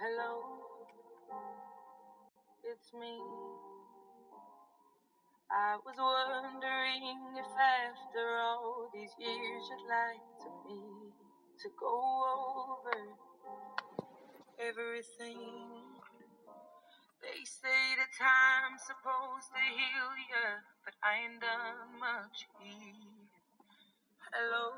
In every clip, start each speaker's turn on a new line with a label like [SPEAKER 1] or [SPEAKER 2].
[SPEAKER 1] Hello, it's me. I was wondering if after all these years you'd like to me to go over everything. They say the time's supposed to heal ya, but I ain't done much healing. Hello,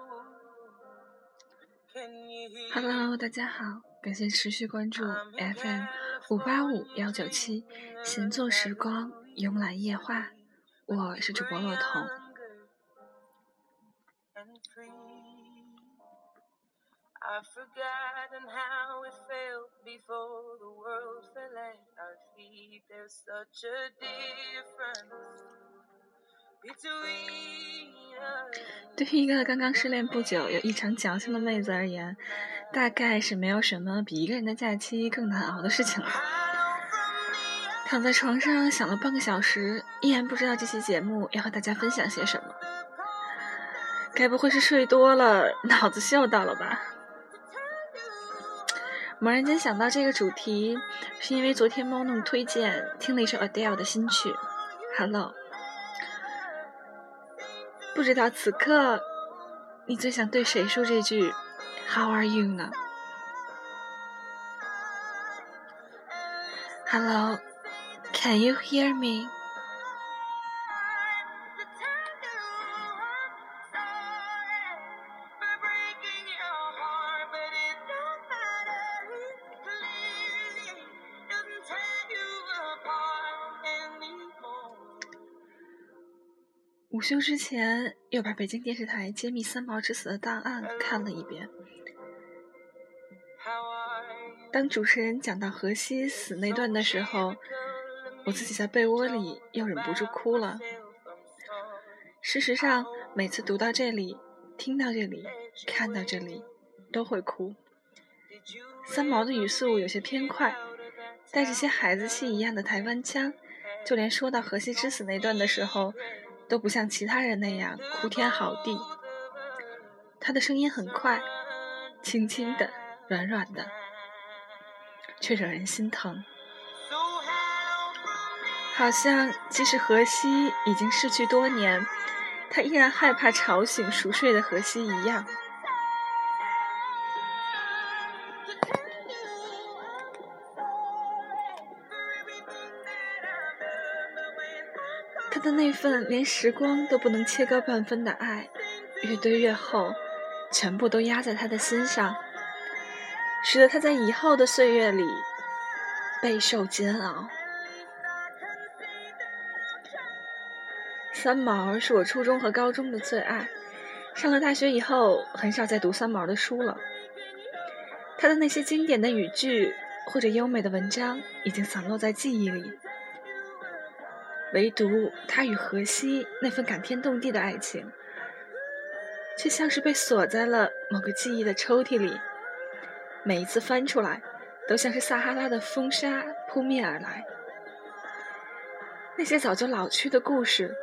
[SPEAKER 1] can you hear
[SPEAKER 2] Hello，大家好， 感谢持续关注 FM 五八五幺九七闲坐时光慵懒夜话，我是主播洛彤。对于一个刚刚失恋不久、有异常矫情的妹子而言，大概是没有什么比一个人的假期更难熬的事情了。躺在床上想了半个小时，依然不知道这期节目要和大家分享些什么。该不会是睡多了，脑子秀到了吧？猛然间想到这个主题，是因为昨天猫弄推荐听了一首 Adele 的新曲《Hello》。不知道此刻你最想对谁说这句 “How are you” 呢？Hello，Can you hear me？午休之前，又把北京电视台揭秘三毛之死的档案看了一遍。当主持人讲到荷西死那段的时候，我自己在被窝里又忍不住哭了。事实上，每次读到这里、听到这里、看到这里，都会哭。三毛的语速有些偏快，带着些孩子气一样的台湾腔，就连说到荷西之死那段的时候，都不像其他人那样哭天嚎地。他的声音很快，轻轻的、软软的，却惹人心疼。好像即使荷西已经逝去多年，他依然害怕吵醒熟睡的荷西一样。的那份连时光都不能切割半分的爱，越堆越厚，全部都压在他的心上，使得他在以后的岁月里备受煎熬。三毛是我初中和高中的最爱，上了大学以后很少再读三毛的书了。他的那些经典的语句或者优美的文章已经散落在记忆里。唯独他与荷西那份感天动地的爱情，却像是被锁在了某个记忆的抽屉里。每一次翻出来，都像是撒哈拉的风沙扑面而来。那些早就老去的故事，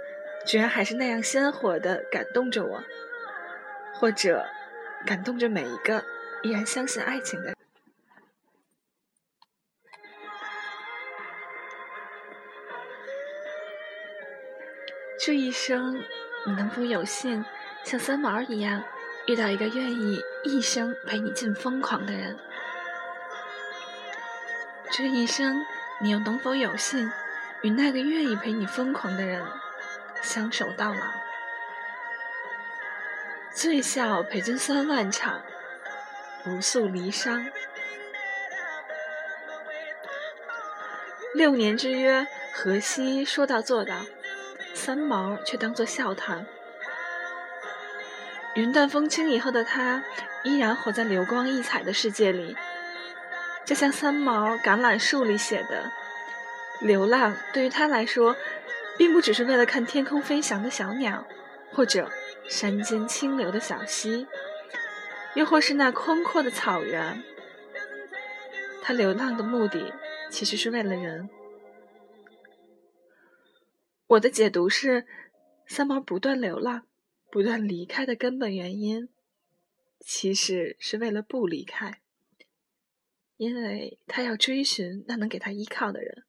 [SPEAKER 2] 居然还是那样鲜活的感动着我，或者感动着每一个依然相信爱情的人。这一生，你能否有幸像三毛一样，遇到一个愿意一生陪你进疯狂的人？这一生，你又能否有幸与那个愿意陪你疯狂的人相守到老？醉笑陪君三万场，不诉离殇。六年之约，何西说到做到。三毛却当作笑谈。云淡风轻以后的他，依然活在流光溢彩的世界里。就像三毛《橄榄树》里写的：“流浪对于他来说，并不只是为了看天空飞翔的小鸟，或者山间清流的小溪，又或是那宽阔的草原。他流浪的目的，其实是为了人。”我的解读是，三毛不断流浪、不断离开的根本原因，其实是为了不离开。因为他要追寻那能给他依靠的人。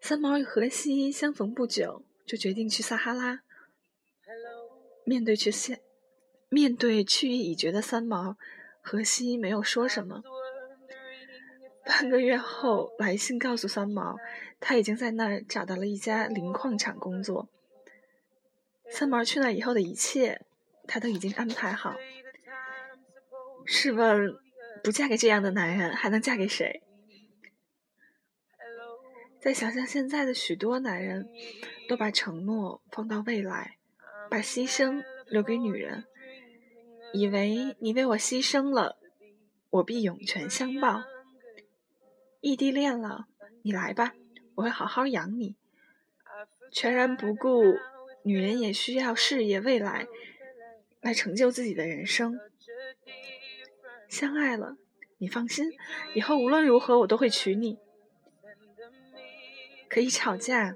[SPEAKER 2] 三毛与荷西相逢不久，就决定去撒哈拉。面对去现，面对去意已决的三毛，荷西没有说什么。半个月后，来信告诉三毛，他已经在那儿找到了一家磷矿厂工作。三毛去那以后的一切，他都已经安排好。试问，不嫁给这样的男人，还能嫁给谁？再想想现在的许多男人，都把承诺放到未来，把牺牲留给女人，以为你为我牺牲了，我必涌泉相报。异地恋了，你来吧，我会好好养你。全然不顾女人也需要事业未来，来成就自己的人生。相爱了，你放心，以后无论如何我都会娶你。可以吵架，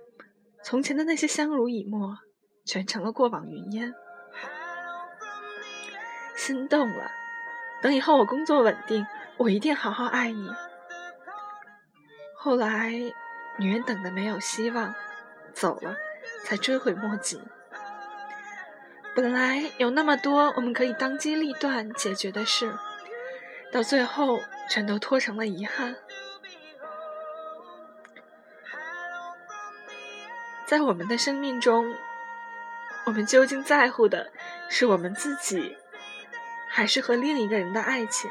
[SPEAKER 2] 从前的那些相濡以沫，全成了过往云烟。心动了，等以后我工作稳定，我一定好好爱你。后来，女人等的没有希望，走了，才追悔莫及。本来有那么多我们可以当机立断解决的事。到最后，全都拖成了遗憾。在我们的生命中，我们究竟在乎的是我们自己，还是和另一个人的爱情？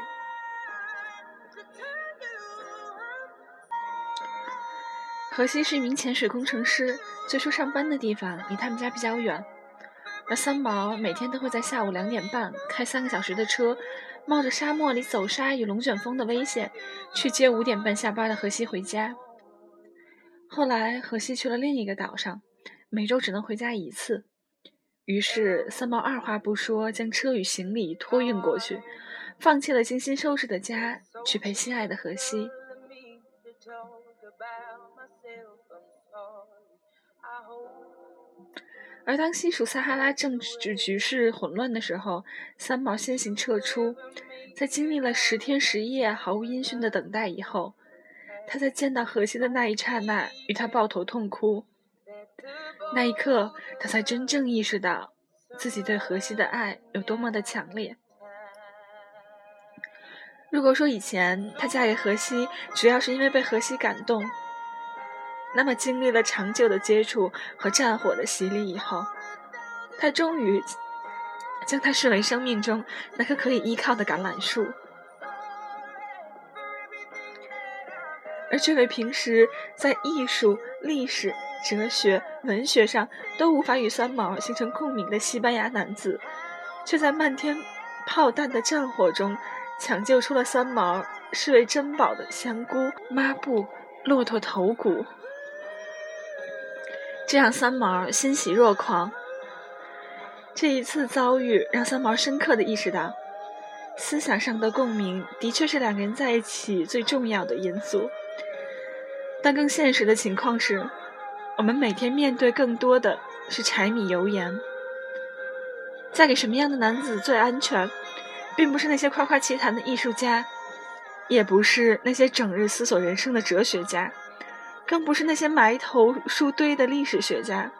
[SPEAKER 2] 何西是一名潜水工程师，最初上班的地方离他们家比较远，而三毛每天都会在下午两点半开三个小时的车。冒着沙漠里走沙与龙卷风的危险，去接五点半下班的荷西回家。后来，荷西去了另一个岛上，每周只能回家一次。于是，三毛二话不说，将车与行李托运过去，放弃了精心收拾的家，去陪心爱的荷西。而当西属撒哈拉政治局势混乱的时候，三毛先行撤出。在经历了十天十夜毫无音讯的等待以后，他在见到荷西的那一刹那，与他抱头痛哭。那一刻，他才真正意识到自己对荷西的爱有多么的强烈。如果说以前他嫁给荷西主要是因为被荷西感动，那么，经历了长久的接触和战火的洗礼以后，他终于将他视为生命中那棵可以依靠的橄榄树。而这位平时在艺术、历史、哲学、文学上都无法与三毛形成共鸣的西班牙男子，却在漫天炮弹的战火中抢救出了三毛视为珍宝的香菇、抹布、骆驼头骨。这让三毛欣喜若狂。这一次遭遇让三毛深刻的意识到，思想上的共鸣的确是两个人在一起最重要的因素。但更现实的情况是，我们每天面对更多的是柴米油盐。嫁给什么样的男子最安全，并不是那些夸夸其谈的艺术家，也不是那些整日思索人生的哲学家。更不是那些埋头书堆的历史学家，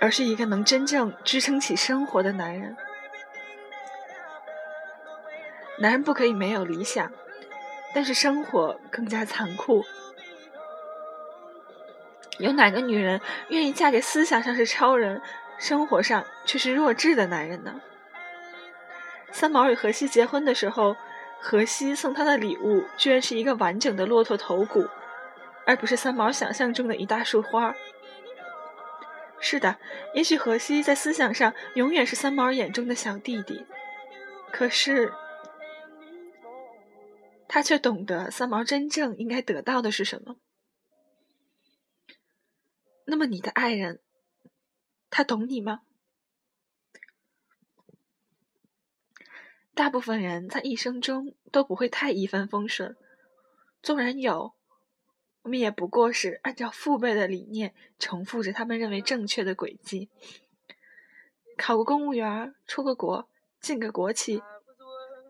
[SPEAKER 2] 而是一个能真正支撑起生活的男人。男人不可以没有理想，但是生活更加残酷。有哪个女人愿意嫁给思想上是超人、生活上却是弱智的男人呢？三毛与荷西结婚的时候，荷西送他的礼物居然是一个完整的骆驼头骨。而不是三毛想象中的一大束花。是的，也许荷西在思想上永远是三毛眼中的小弟弟，可是他却懂得三毛真正应该得到的是什么。那么，你的爱人，他懂你吗？大部分人在一生中都不会太一帆风顺，纵然有。我们也不过是按照父辈的理念重复着他们认为正确的轨迹，考个公务员，出个国，进个国企，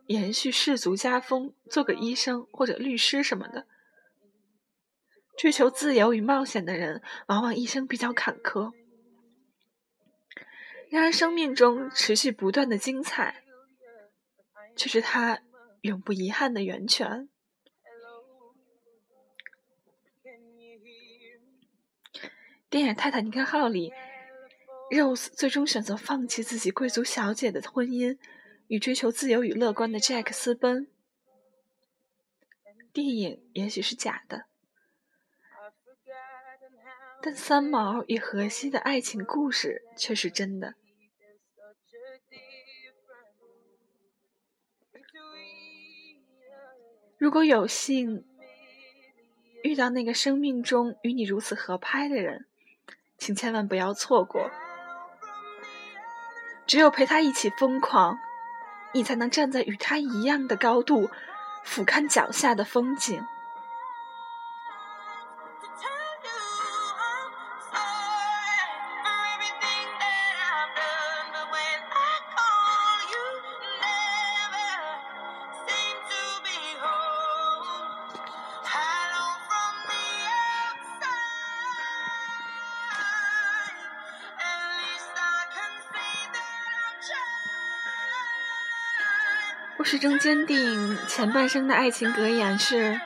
[SPEAKER 2] 延续世俗家风，做个医生或者律师什么的。追求自由与冒险的人，往往一生比较坎坷。然而，生命中持续不断的精彩，却是他永不遗憾的源泉。电影《泰坦尼克号》里，Rose 最终选择放弃自己贵族小姐的婚姻，与追求自由与乐观的 Jack 私奔。电影也许是假的，但三毛与荷西的爱情故事却是真的。如果有幸遇到那个生命中与你如此合拍的人，请千万不要错过。只有陪他一起疯狂，你才能站在与他一样的高度，俯瞰脚下的风景。故事中坚定，前半生的爱情格言是：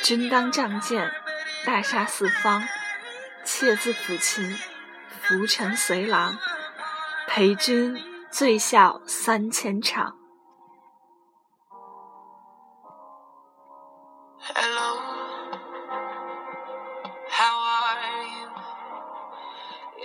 [SPEAKER 2] 君当仗剑，大杀四方；妾自抚琴，浮尘随郎，陪君醉笑三千场。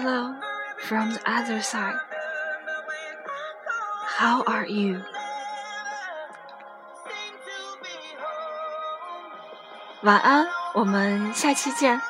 [SPEAKER 2] Hello from the other side. How are you? 晚安，我们下期见。